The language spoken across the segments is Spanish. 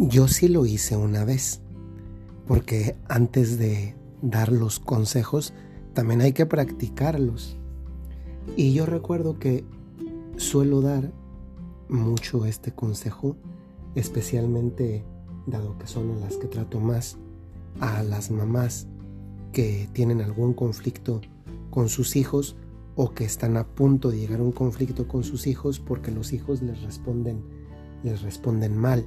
Yo sí lo hice una vez, porque antes de dar los consejos, también hay que practicarlos. Y yo recuerdo que suelo dar mucho este consejo, especialmente dado que son las que trato más a las mamás que tienen algún conflicto con sus hijos o que están a punto de llegar a un conflicto con sus hijos porque los hijos les responden les responden mal.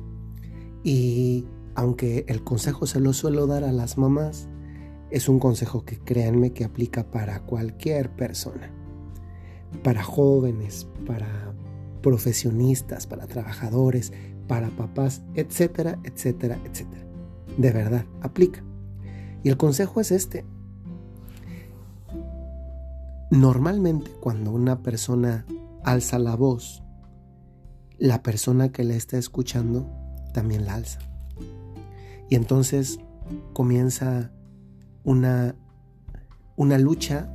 Y aunque el consejo se lo suelo dar a las mamás, es un consejo que créanme que aplica para cualquier persona. Para jóvenes, para profesionistas, para trabajadores, para papás, etcétera, etcétera, etcétera. De verdad, aplica. Y el consejo es este. Normalmente cuando una persona alza la voz, la persona que le está escuchando también la alza. Y entonces comienza una, una lucha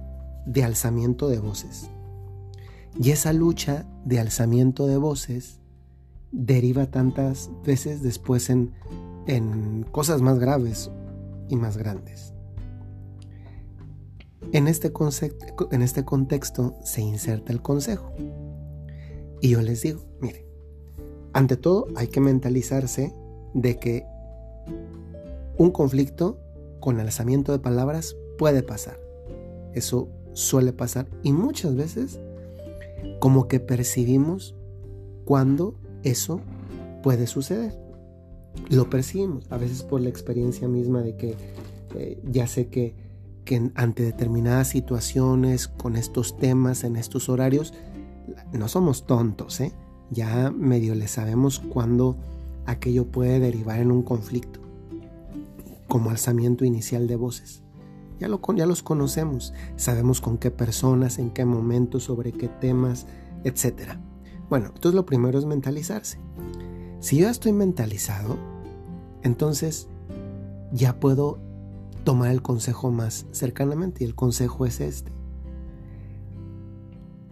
de alzamiento de voces. Y esa lucha de alzamiento de voces deriva tantas veces después en, en cosas más graves y más grandes. En este, en este contexto se inserta el consejo. Y yo les digo, mire, ante todo hay que mentalizarse de que un conflicto con alzamiento de palabras puede pasar. Eso suele pasar y muchas veces como que percibimos cuando eso puede suceder. Lo percibimos, a veces por la experiencia misma de que eh, ya sé que, que ante determinadas situaciones, con estos temas, en estos horarios, no somos tontos, ¿eh? Ya medio le sabemos cuándo aquello puede derivar en un conflicto, como alzamiento inicial de voces. Ya, lo, ya los conocemos, sabemos con qué personas, en qué momentos, sobre qué temas, etc. Bueno, entonces lo primero es mentalizarse. Si yo estoy mentalizado, entonces ya puedo tomar el consejo más cercanamente y el consejo es este.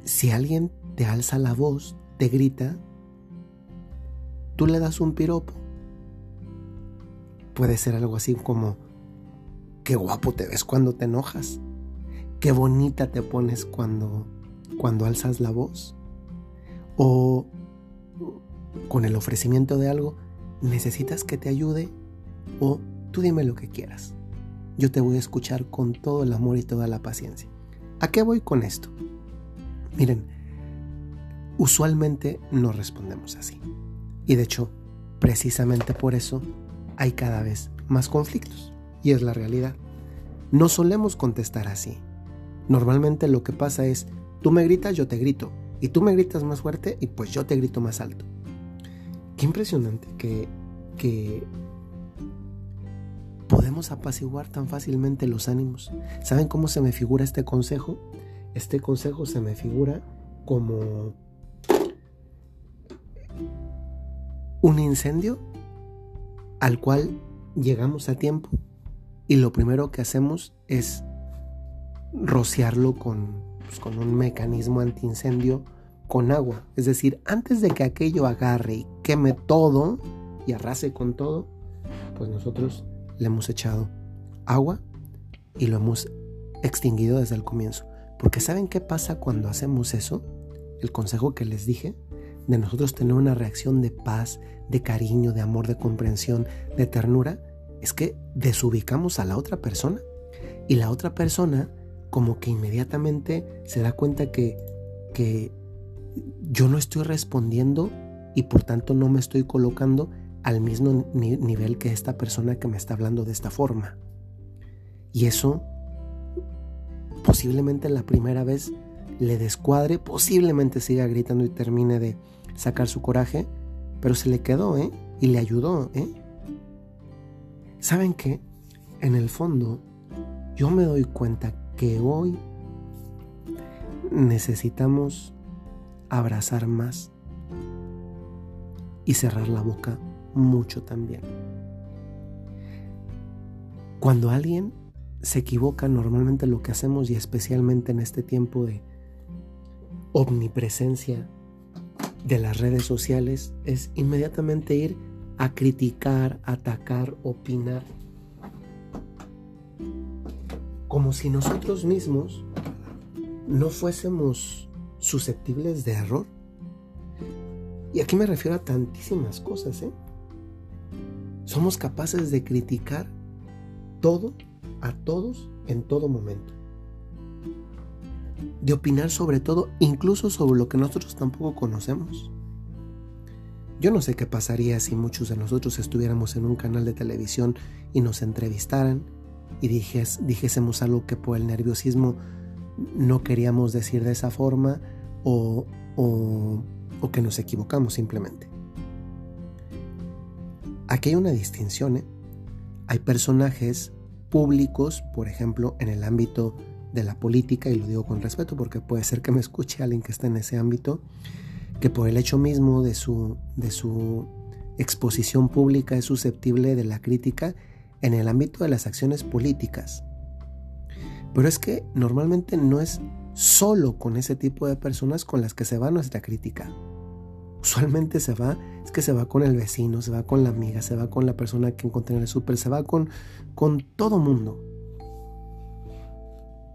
Si alguien te alza la voz, te grita, tú le das un piropo. Puede ser algo así como, qué guapo te ves cuando te enojas, qué bonita te pones cuando, cuando alzas la voz. O con el ofrecimiento de algo, necesitas que te ayude o tú dime lo que quieras. Yo te voy a escuchar con todo el amor y toda la paciencia. ¿A qué voy con esto? Miren, Usualmente no respondemos así. Y de hecho, precisamente por eso hay cada vez más conflictos. Y es la realidad. No solemos contestar así. Normalmente lo que pasa es, tú me gritas, yo te grito. Y tú me gritas más fuerte y pues yo te grito más alto. Qué impresionante que, que podemos apaciguar tan fácilmente los ánimos. ¿Saben cómo se me figura este consejo? Este consejo se me figura como un incendio al cual llegamos a tiempo y lo primero que hacemos es rociarlo con, pues, con un mecanismo antiincendio con agua. Es decir, antes de que aquello agarre y queme todo y arrase con todo, pues nosotros le hemos echado agua y lo hemos extinguido desde el comienzo. Porque ¿saben qué pasa cuando hacemos eso? El consejo que les dije, de nosotros tener una reacción de paz, de cariño, de amor, de comprensión, de ternura, es que desubicamos a la otra persona. Y la otra persona como que inmediatamente se da cuenta que, que yo no estoy respondiendo y por tanto no me estoy colocando al mismo nivel que esta persona que me está hablando de esta forma. Y eso posiblemente la primera vez le descuadre, posiblemente siga gritando y termine de sacar su coraje, pero se le quedó, ¿eh? Y le ayudó, ¿eh? ¿Saben qué? En el fondo, yo me doy cuenta que hoy necesitamos abrazar más y cerrar la boca mucho también. Cuando alguien se equivoca, normalmente lo que hacemos, y especialmente en este tiempo de omnipresencia de las redes sociales es inmediatamente ir a criticar, atacar, opinar. Como si nosotros mismos no fuésemos susceptibles de error. Y aquí me refiero a tantísimas cosas, ¿eh? Somos capaces de criticar todo, a todos, en todo momento. De opinar sobre todo, incluso sobre lo que nosotros tampoco conocemos. Yo no sé qué pasaría si muchos de nosotros estuviéramos en un canal de televisión y nos entrevistaran y dijésemos algo que por el nerviosismo no queríamos decir de esa forma o, o que nos equivocamos simplemente. Aquí hay una distinción. ¿eh? Hay personajes públicos, por ejemplo, en el ámbito de la política, y lo digo con respeto porque puede ser que me escuche alguien que está en ese ámbito, que por el hecho mismo de su, de su exposición pública es susceptible de la crítica en el ámbito de las acciones políticas. Pero es que normalmente no es solo con ese tipo de personas con las que se va nuestra crítica usualmente se va, es que se va con el vecino, se va con la amiga, se va con la persona que encontré en el súper, se va con, con todo mundo.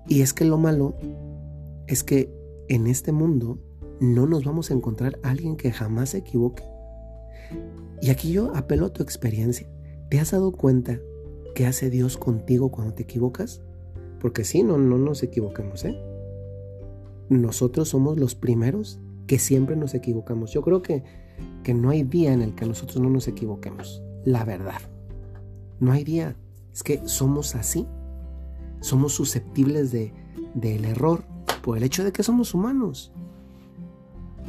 Y es que lo malo es que en este mundo no nos vamos a encontrar a alguien que jamás se equivoque. Y aquí yo apelo a tu experiencia. ¿Te has dado cuenta qué hace Dios contigo cuando te equivocas? Porque si no, no nos equivoquemos, ¿eh? Nosotros somos los primeros que siempre nos equivocamos. Yo creo que, que no hay día en el que nosotros no nos equivoquemos. La verdad. No hay día. Es que somos así. Somos susceptibles de, del error por el hecho de que somos humanos.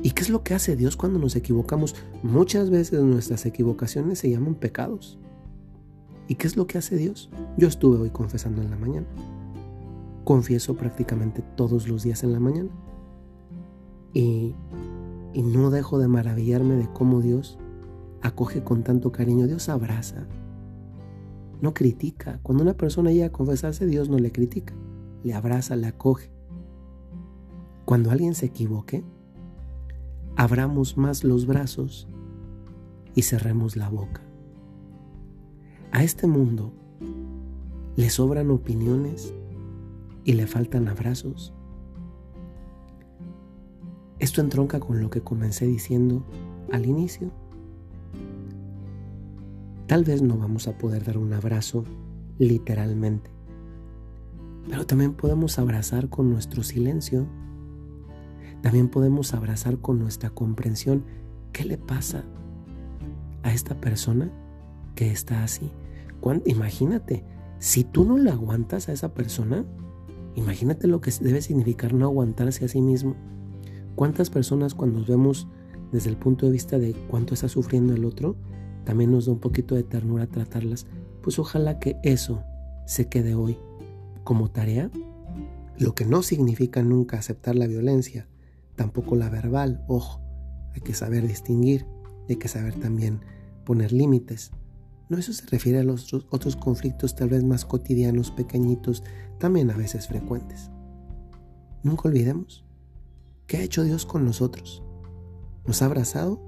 ¿Y qué es lo que hace Dios cuando nos equivocamos? Muchas veces nuestras equivocaciones se llaman pecados. ¿Y qué es lo que hace Dios? Yo estuve hoy confesando en la mañana. Confieso prácticamente todos los días en la mañana. Y, no dejo de maravillarme de cómo Dios acoge con tanto cariño. Dios abraza, no critica. Cuando una persona llega a confesarse, Dios no le critica, le abraza, le acoge. Cuando alguien se equivoque, abramos más los brazos y cerremos la boca. A este mundo le sobran opiniones y le faltan abrazos. Esto entronca con lo que comencé diciendo al inicio. Tal vez no vamos a poder dar un abrazo literalmente, pero también podemos abrazar con nuestro silencio. También podemos abrazar con nuestra comprensión. ¿Qué le pasa a esta persona que está así? Imagínate, si tú no le aguantas a esa persona, imagínate lo que debe significar no aguantarse a sí mismo. ¿Cuántas personas cuando vemos desde el punto de vista de cuánto está sufriendo el otro, también nos da un poquito de ternura tratarlas? Pues ojalá que eso se quede hoy como tarea, lo que no significa nunca aceptar la violencia, tampoco la verbal, ojo, hay que saber distinguir, hay que saber también poner límites. No, eso se refiere a los otros conflictos tal vez más cotidianos, pequeñitos, también a veces frecuentes. Nunca olvidemos ¿Qué ha hecho Dios con nosotros? ¿Nos ha abrazado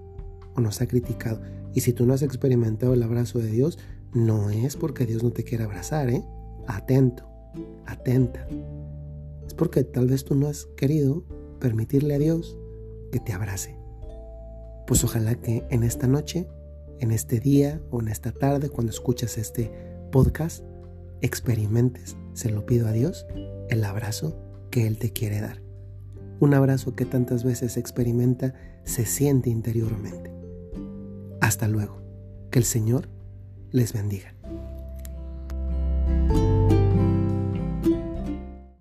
o nos ha criticado? Y si tú no has experimentado el abrazo de Dios, no es porque Dios no te quiera abrazar, ¿eh? Atento, atenta. Es porque tal vez tú no has querido permitirle a Dios que te abrace. Pues ojalá que en esta noche, en este día o en esta tarde, cuando escuchas este podcast, experimentes, se lo pido a Dios, el abrazo que Él te quiere dar un abrazo que tantas veces experimenta se siente interiormente. Hasta luego. Que el Señor les bendiga.